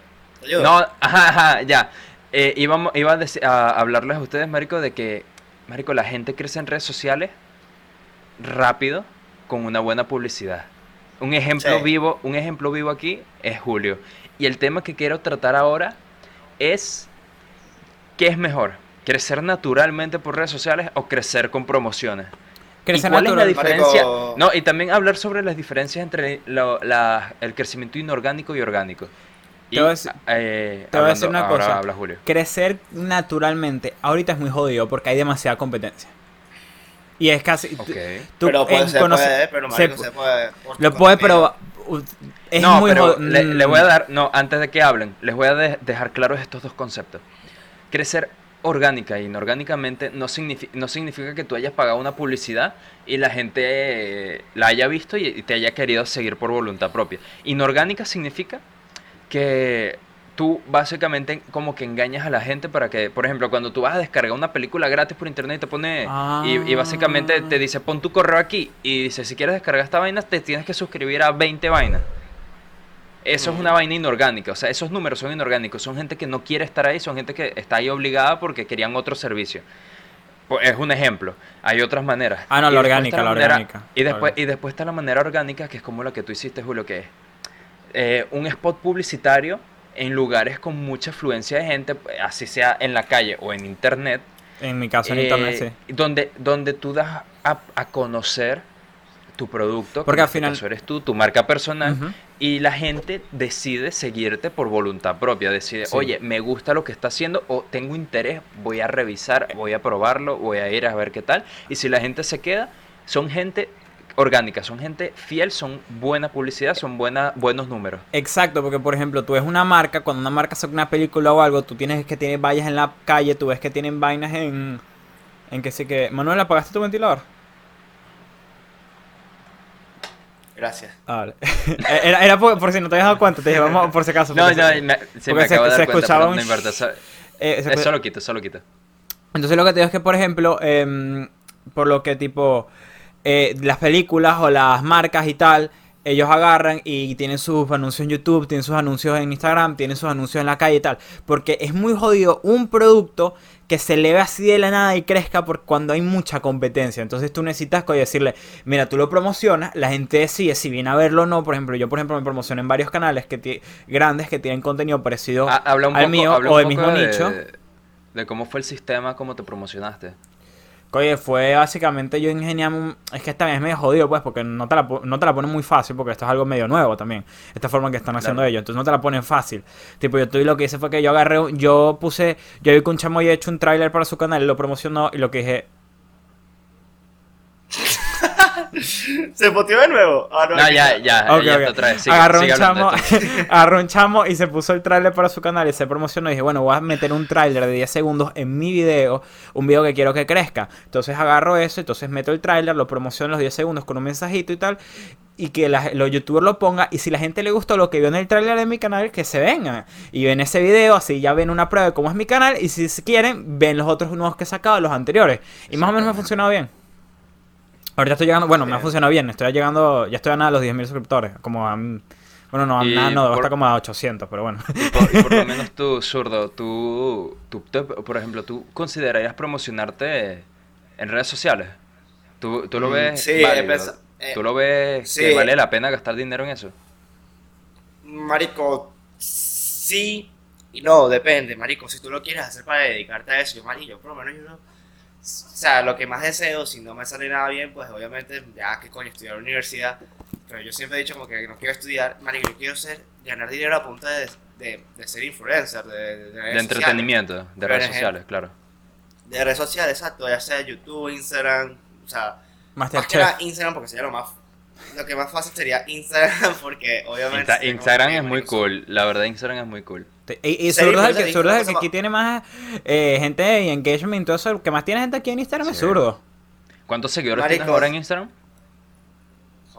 No, ajá, ajá, ya. Eh, íbamos- iba a, a hablarles a ustedes, Marico, de que, Marico, la gente crece en redes sociales rápido con una buena publicidad. Un ejemplo
Sí.
vivo, un ejemplo vivo aquí es Julio. Y el tema que quiero tratar ahora es ¿qué es mejor? ¿Crecer naturalmente por redes sociales o crecer con promociones?
Crecer
¿Y cuál es la diferencia?
Marico-
No, y también hablar sobre las diferencias entre lo- la- el crecimiento inorgánico y orgánico. Y,
Te voy a decir-
eh,
te voy a decir una cosa.
habla Julio.
Crecer naturalmente ahorita es muy jodido porque hay demasiada competencia. Y es casi... Tú
pero puede,
en
se
conoce-
puede, pero
se
se, puede.
Lo puede, pero... uh, Es
no,
muy
pero le, le
mm,
voy a dar, no, antes de que hablen, les voy a de- dejar claros estos dos conceptos. Crecer orgánica e inorgánicamente no, signifi- no significa que tú hayas pagado una publicidad y la gente eh, la haya visto y, y te haya querido seguir por voluntad propia. Inorgánica significa que tú básicamente como que engañas a la gente para que, por ejemplo, cuando tú vas a descargar una película gratis por internet y te pone y, y básicamente te dice pon tu correo aquí y dice si quieres descargar esta vaina te tienes que suscribir a 20 vainas. Eso es una vaina inorgánica, o sea, esos números son inorgánicos, son gente que no quiere estar ahí, son gente que está ahí obligada porque querían otro servicio. Pues, es un ejemplo, hay otras maneras.
Ah, no, la orgánica, la
manera-
orgánica.
Y después, y después está la manera orgánica, que es como la que tú hiciste, Julio, que es eh, un spot publicitario en lugares con mucha afluencia de gente, así sea en la calle o en internet,
En mi caso en
eh,
internet, sí.
donde, donde tú das a, a conocer tu producto,
Porque al
este
final-
eres tú, tu marca personal, y la gente decide seguirte por voluntad propia, decide,
Sí.
oye, me gusta lo que está haciendo o tengo interés, voy a revisar, voy a probarlo, voy a ir a ver qué tal, y si la gente se queda, son gente orgánica, son gente fiel, son buena publicidad, son buena, buenos números.
Exacto, porque por ejemplo, tú ves una marca, cuando una marca saca una película o algo, tú tienes que tiene vallas en la calle, tú ves que tienen vainas en... En que sí que... Manuel, ¿apagaste tu ventilador?
Gracias.
Ah, vale. era, era por, por si no te habías dado cuenta, te dije, vamos por si acaso.
No, no,
se-
me, se me
porque se-
acaba de
se
dar cuenta,
escuchaba
pero
un
no importa, eso,
eh, se-
eso lo quito, eso lo quito.
Entonces lo que te digo es que, por ejemplo, em, por lo que tipo eh, las películas o las marcas y tal, ellos agarran y tienen sus anuncios en YouTube, tienen sus anuncios en Instagram, tienen sus anuncios en la calle y tal. Porque es muy jodido un producto que se eleve así de la nada y crezca por cuando hay mucha competencia. Entonces tú necesitas decirle, mira, tú lo promocionas, la gente decide si viene a verlo o no. Por ejemplo, yo por ejemplo me promociono en varios canales que grandes que tienen contenido parecido
Ha- habla un
al
poco,
mío
habla
o del mismo
de,
nicho.
de cómo fue el sistema, cómo te promocionaste.
Oye, fue básicamente yo ingeniaba un... Es que esta vez es medio jodido, pues, porque no te, la, no te la ponen muy fácil, porque esto es algo medio nuevo también. Esta forma que están haciendo
Claro.
ellos. Entonces no te la ponen fácil. Tipo, yo estoy lo que hice fue que yo agarré... Yo puse... Yo vi que un chamo había hecho un tráiler para su canal, lo promocionó y lo que dije...
¿Se poteó de nuevo? Ah,
No, ya, ya,
Ok,
ya
ok.
está otra vez. Sigue-
agarró,
sigue
un
hablando
chamo,
de esto.
agarró un chamo y se puso el tráiler para su canal y se promocionó y dije, bueno, voy a meter un tráiler de 10 segundos en mi video, un video que quiero que crezca. Entonces agarro eso, entonces meto el tráiler, lo promociono los 10 segundos con un mensajito y tal, y que la- los youtubers lo pongan, y si la gente le gustó lo que vio en el tráiler de mi canal, que se vengan. Y ven ese video, así ya ven una prueba de cómo es mi canal, y si quieren, ven los otros nuevos que he sacado, los anteriores. Y más o menos me ha funcionado bien. Ahorita estoy llegando, bueno, me ha
Bien.
funcionado bien, estoy llegando, ya estoy a nada de los 10.000 suscriptores, como a, bueno, no, a
Y
nada, no,
por-
hasta como a 800, pero bueno.
Y por, y por lo menos tú, zurdo, tú, tú, te- por ejemplo, ¿tú considerarías promocionarte en redes sociales? ¿Tú, tú lo
Mm,
ves
sí,
válido?
eh,
¿Tú lo ves
sí.
que vale la pena gastar dinero en eso?
Marico, sí y no, depende, marico. Si tú lo quieres hacer para dedicarte a eso, yo, marico, yo por lo menos yo no... O sea, lo que más deseo, si no me sale nada bien, pues obviamente, ya que coño, estudiar en la universidad. Pero yo siempre he dicho como que no quiero estudiar, marico, yo quiero ser, ganar dinero a punta de, de, de ser influencer, de, de, de redes
De
sociales.
entretenimiento, de redes
ejemplo.
sociales, claro.
De redes sociales, exacto, ya sea YouTube, Instagram, o sea, más que
Masterchef.
nada Instagram porque sería lo más... Lo que más fácil sería Instagram porque obviamente...
Insta- Instagram
que,
es muy cool, la verdad Instagram es muy cool.
Y, y
Serio,
Zurdo es el que,
eso
Zurdo es el
digo,
que
cosa
aquí tiene más eh, gente y engagement y todo eso. El que más tiene gente aquí en Instagram es
Sí.
Zurdo.
¿Cuántos seguidores
Maricos.
tienes ahora en Instagram?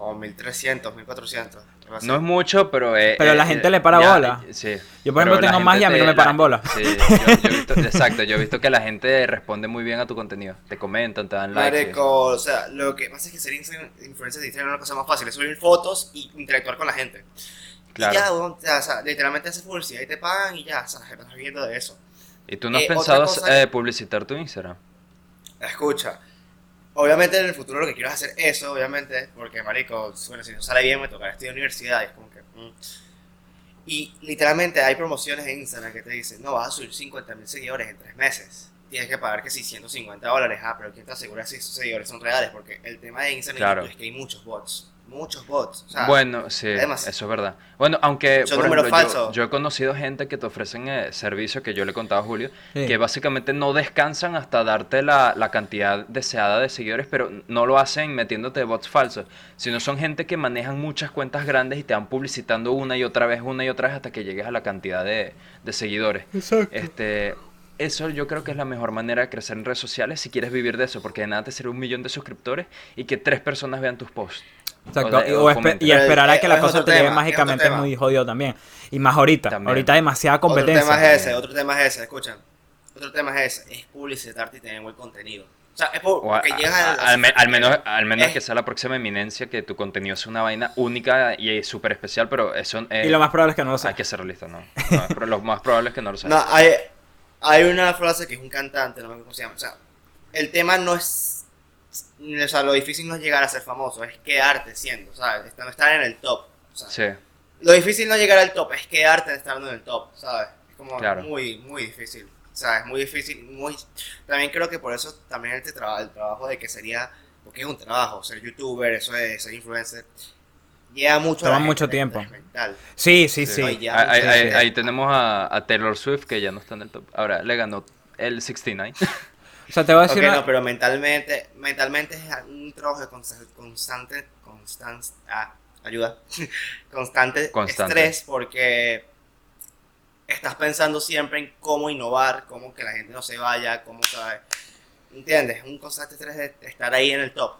O 1300, 1400. algo así.
No es mucho, pero... eh,
Pero
eh,
la gente
eh,
le para
ya,
bola.
Sí.
Yo, por
Pero
ejemplo, tengo más y a mí
gente
no me paran
la-
bola.
Sí, yo, yo he visto, exacto, yo he visto que la gente responde muy bien a tu contenido. Te comentan, te dan likes. y eso.
Marico, o sea, lo que pasa es que ser influ- influencer de Instagram es una cosa más fácil, es subir fotos y interactuar con la gente.
Claro.
Y ya, o sea, literalmente haces publicidad y te pagan y ya, o sea, la gente está viviendo de eso.
¿Y tú no has
Eh,
pensado eh, publicitar tu Instagram?
Escucha, obviamente en el futuro lo que quiero es hacer eso, obviamente, porque, marico, bueno, si no sale bien me tocará estudiar universidad y es como que... mm. Y literalmente hay promociones en Instagram que te dicen, no, vas a subir 50 mil seguidores en tres meses. Tienes que pagar que si 150 dólares, ah, pero ¿quién te asegura si esos seguidores son reales? Porque el tema de Instagram
Claro.
Es que hay muchos bots, muchos bots. O sea,
bueno, sí,
además-
eso es verdad. Bueno, aunque por ejemplo, yo, yo he conocido gente que te ofrecen eh, servicios que yo le contaba a Julio,
Sí.
que básicamente no descansan hasta darte la, la cantidad deseada de seguidores, pero no lo hacen metiéndote bots falsos, sino son gente que manejan muchas cuentas grandes y te van publicitando una y otra vez, una y otra vez hasta que llegues a la cantidad de, de seguidores.
Exacto.
Este, eso yo creo que es la mejor manera de crecer en redes sociales si quieres vivir de eso, porque de nada te sirve un millón de suscriptores y que tres personas vean tus posts.
Exacto,
O de-
y,
o
o espe- y esperar a que
es
la
otro
cosa te
otro
mágicamente es muy jodido también. Y más ahorita.
También.
Ahorita hay demasiada
otro
competencia.
tema es ese, otro tema es ese, escuchan. Otro tema es ese, es publicitarte y tener buen contenido. O sea, es por,
O a-
porque
a-
llegas
a-
a la
al, me- al menos,
que-
al menos
es-
que sea la próxima eminencia, que tu contenido es una vaina única y súper especial, pero eso eh,
Y lo más probable es que no lo
hay
sea.
que ser realista, ¿no? No, pero lo más probable es que no lo sea.
No, hay, hay una frase que es un cantante, no me acuerdo cómo se llama. O sea, el tema no es. O sea, lo difícil no es llegar a ser famoso, es quedarte siendo, ¿sabes? No estar en el top. Sea,
Sí,
Lo difícil no es llegar al top, es quedarte estando en el top, ¿sabes? Es como
Claro.
muy, muy difícil. O sea, es muy difícil. Muy... También creo que por eso también este trabajo, el trabajo de que sería, porque es un trabajo, ser youtuber, eso de ser influencer, lleva mucho
Toma mucho tiempo.
es mental.
Sí, sí,
Sí.
sí.
Ya,
ahí, ahí- ahí tenemos a, a Taylor Swift, que ya no está en el top. Ahora le ganó el 69.
O sea, te voy a decir. una-
no, pero mentalmente, mentalmente es un trabajo de consta- constante, constante, ah, ayuda, constante,
Constante.
estrés porque estás pensando siempre en cómo innovar, cómo que la gente no se vaya, cómo, ¿sabes? ¿Entiendes? Un constante estrés de estar ahí en el top.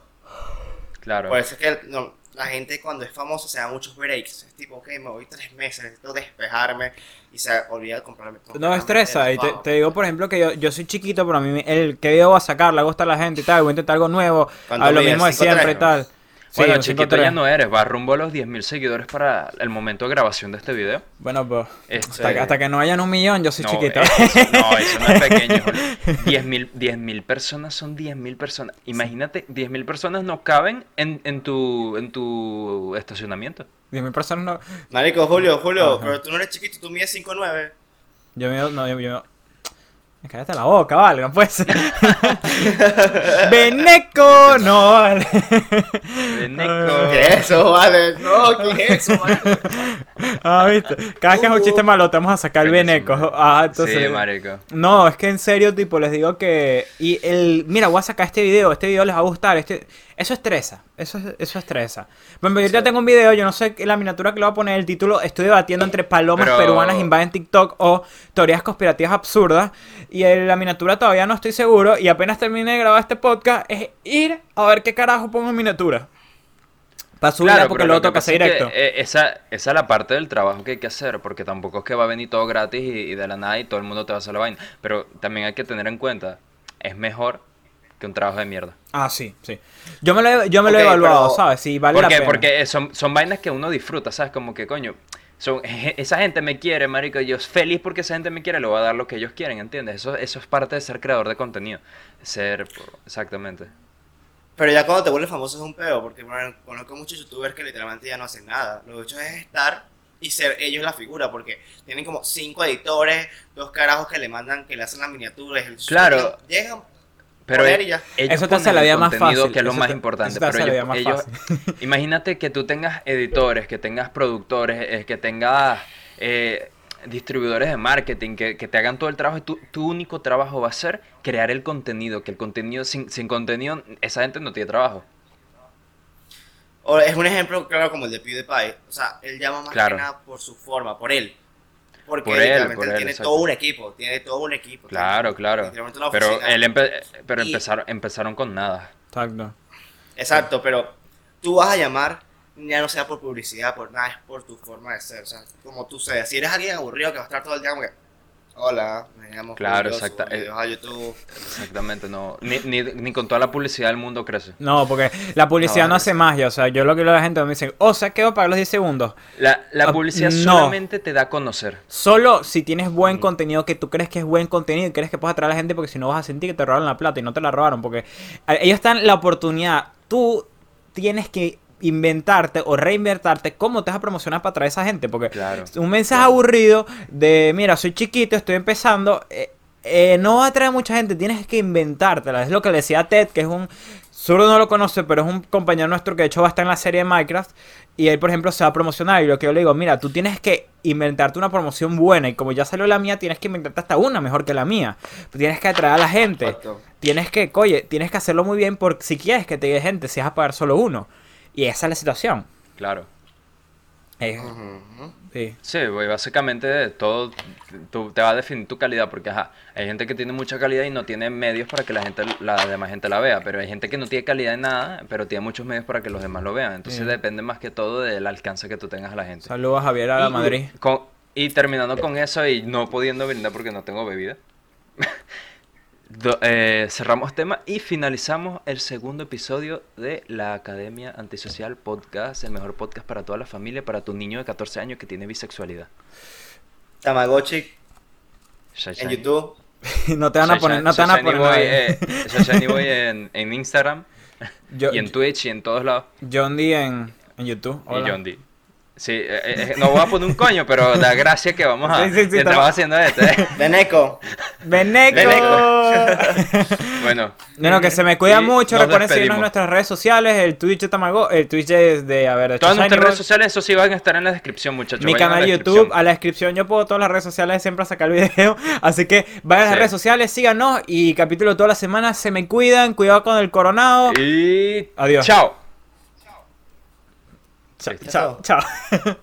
Claro.
Por eso es que no, la gente cuando es famosa se da muchos breaks. Es tipo, ok, me voy tres meses, necesito despejarme y se olvida de comprarme
No estresa. Y te, te digo, por ejemplo, que yo, yo soy chiquito, pero a mí el qué video va a sacar, le gusta a la gente y tal, voy a intentar algo nuevo,
¿Cuánto
a lo mismo de
5'3",
siempre y tal. Sí,
bueno, chiquito
5'3".
ya no eres, va rumbo a los 10.000 seguidores para el momento de grabación de este video.
Bueno, pues
Este-
hasta, que- hasta que no hayan un millón, yo soy
No,
chiquito.
Eso, no, eso no es pequeño. 10.000 10.000 personas son 10.000 personas. Imagínate, 10.000 personas no caben en, en, tu, en tu estacionamiento.
10.000 personas no.
Marico, Julio, Julio,
Ajá.
pero tú no eres chiquito, tú mides 5'9".
Yo me. No, yo. yo Cállate la boca, vale, no puede ser. ¡Beneco! No, vale.
Beneco.
¿Qué es eso, vale? No, ¿qué es eso, vale?
Ah, viste. Cada vez que es un chiste malo, te vamos a sacar el. Beneco. Ah, entonces.
Sí, marico.
No, es que en serio, tipo, les digo que. Y el. Mira, voy a sacar este video, este video les va a gustar. Este. Eso estresa, eso, es- eso estresa. Bueno, yo ya tengo un video, yo no sé qué- la miniatura que le voy a poner, el título, estoy debatiendo entre palomas
Pero-
peruanas invaden TikTok o teorías conspirativas absurdas. Y en la miniatura todavía no estoy seguro. Y apenas termine de grabar este podcast, es ir a ver qué carajo pongo en miniatura. Para subirla
Claro,
porque luego toca hacer
es que,
directo.
eh, esa, esa es la parte del trabajo que hay que hacer, porque tampoco es que va a venir todo gratis y, y de la nada y todo el mundo te va a hacer la vaina. Pero también hay que tener en cuenta, es mejor que un trabajo de mierda.
Ah, sí, sí. Yo me lo he, yo me lo he evaluado,
pero-
¿sabes? Si vale
¿Por
la
qué?
pena.
Porque son, son vainas que uno disfruta, ¿sabes? Como que, coño, son, esa gente me quiere, marico, yo feliz porque esa gente me quiere, le voy a dar lo que ellos quieren, ¿entiendes? Eso, eso es parte de ser creador de contenido. Ser, exactamente.
Pero ya cuando te vuelves famoso es un peo, porque bueno, conozco muchos youtubers que literalmente ya no hacen nada. Lo que hecho es estar y ser ellos la figura, porque tienen como cinco editores, dos carajos que le mandan, que le hacen las miniaturas. el-
Claro.
Llegan,
Pero
poner
e-
y ya.
ellos
Eso te hace la vida más fácil,
que es lo
eso
más
te-
importante.
eso te hace
Pero
la
ellos,
vida más
ellos- imagínate que tú tengas editores, que tengas productores, eh, que tengas eh, distribuidores de marketing, que, que te hagan todo el trabajo y tu, tu único trabajo va a ser crear el contenido, que el contenido, sin, sin contenido, esa gente no tiene trabajo.
O es un ejemplo claro como el de PewDiePie. O sea, él llama más
Claro.
que nada por su forma, por él. Porque
Por él,
literalmente
por
él,
él,
tiene
exacto.
todo un equipo, tiene todo un equipo.
Claro, claro. Pero, él empe- pero
Y-
empezaron, empezaron con nada.
Exacto.
Exacto, pero tú vas a llamar, ya no sea por publicidad, por nada, es por tu forma de ser. O sea, como tú seas. Si eres alguien aburrido que va a estar todo el día como que, hola, me llamo
Claro, exacta-
a YouTube.
Exactamente, no. Ni, ni, ni con toda la publicidad del mundo crece.
No, porque la publicidad no,
No,
hace magia. O sea, yo lo que la gente me dice, o sea, quedo para los 10 segundos.
La, la
Ah,
publicidad
no.
solamente te da a conocer.
Solo si tienes buen contenido, que tú crees que es buen contenido y crees que puedes atraer a la gente, porque si no vas a sentir que te robaron la plata y no te la robaron, porque ellos están la oportunidad. Tú tienes que inventarte o reinvertarte cómo te vas a promocionar para atraer a esa gente, porque
Claro.
un mensaje
claro.
aburrido de, mira, soy chiquito, estoy empezando, eh, eh, no va a atraer a mucha gente, tienes que inventártela. Es lo que le decía a Ted, que es un... Zurdo no lo conoce, pero es un compañero nuestro que de hecho va a estar en la serie de Minecraft. Y él, por ejemplo, se va a promocionar. Y lo que yo le digo, mira, tú tienes que inventarte una promoción buena. Y como ya salió la mía, tienes que inventarte hasta una mejor que la mía. Tienes que atraer a la gente.
Exacto.
Tienes que, oye, tienes que hacerlo muy bien porque si quieres que te llegue gente, si vas a pagar solo uno. Y esa es la situación.
Claro.
Eh, sí.
Sí, básicamente todo tú- te va a definir tu calidad, porque ajá, hay gente que tiene mucha calidad y no tiene medios para que la gente, la demás gente la vea, pero hay gente que no tiene calidad en nada, pero tiene muchos medios para que los demás lo vean. Entonces
Sí.
depende más que todo del alcance que tú tengas a la gente.
Saludos a Javier a la
Y-
Madrid.
con- y terminando con eso y no pudiendo brindar porque no tengo bebida. do- eh, cerramos tema y finalizamos el segundo episodio de la Academia Antisocial Podcast, el mejor podcast para toda la familia, para tu niño de 14 años que tiene bisexualidad.
Tamagotchi
Shai
en. YouTube.
no te van a poner, no te van a poner
Boy, eh, Boy en, en Instagram
Yo-
y en Twitch y en todos lados.
John D en, en YouTube. Hola.
Y John D. Sí, eh, eh, no voy a poner un coño, pero da gracia que vamos a...
Sí, sí, sí,
que estamos
estamos-
haciendo esto. eh.
Beneco.
¡Beneco!
Bueno,
Bueno, que se me cuida mucho. Recuerden seguirnos en nuestras redes sociales. El Twitch de Tamago, el Twitch es de, a ver, de
todas nuestras redes sociales, eso sí van a estar en la descripción, muchachos.
Mi
vayan
canal
la
de YouTube,
descripción.
a la descripción yo pongo todas las redes sociales siempre a sacar el video. Así que vayan a las redes sociales, síganos y capítulo todas las semanas. Se me cuidan, cuidado con el coronado.
Y...
Adiós.
Chao.
Chao, chao.